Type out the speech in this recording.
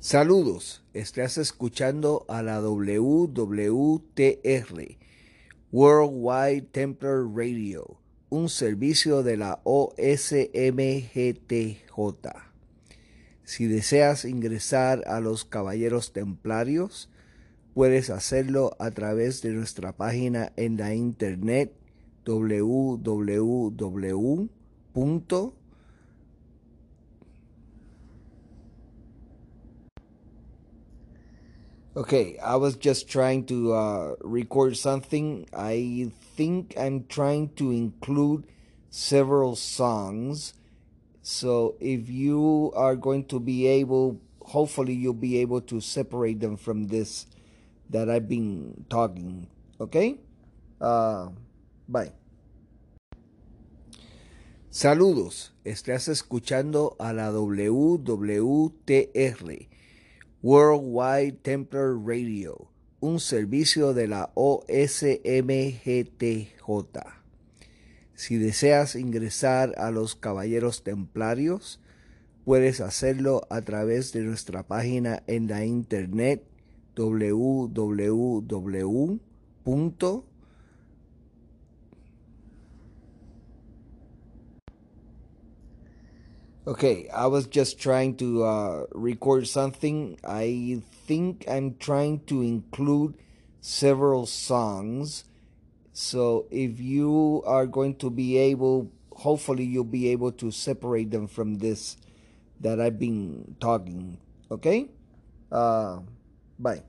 Saludos, estás escuchando a la WWTR, Worldwide Templar Radio, un servicio de la OSMGTJ. Si deseas ingresar a los Caballeros Templarios, puedes hacerlo a través de nuestra página en la internet www Okay, I was just trying to uh, record something. I think I'm trying to include several songs. So if you are going to be able, hopefully you'll be able to separate them from this that I've been talking. Okay? Uh, bye. Saludos, estás escuchando a la WWTR Worldwide Templar Radio, un servicio de la OSMGTJ. Si deseas ingresar a los Caballeros Templarios, puedes hacerlo a través de nuestra página en la internet www Okay, I was just trying to uh, record something. I think I'm trying to include several songs. So if you are going to be able, hopefully you'll be able to separate them from this that I've been talking. Okay? Uh, bye.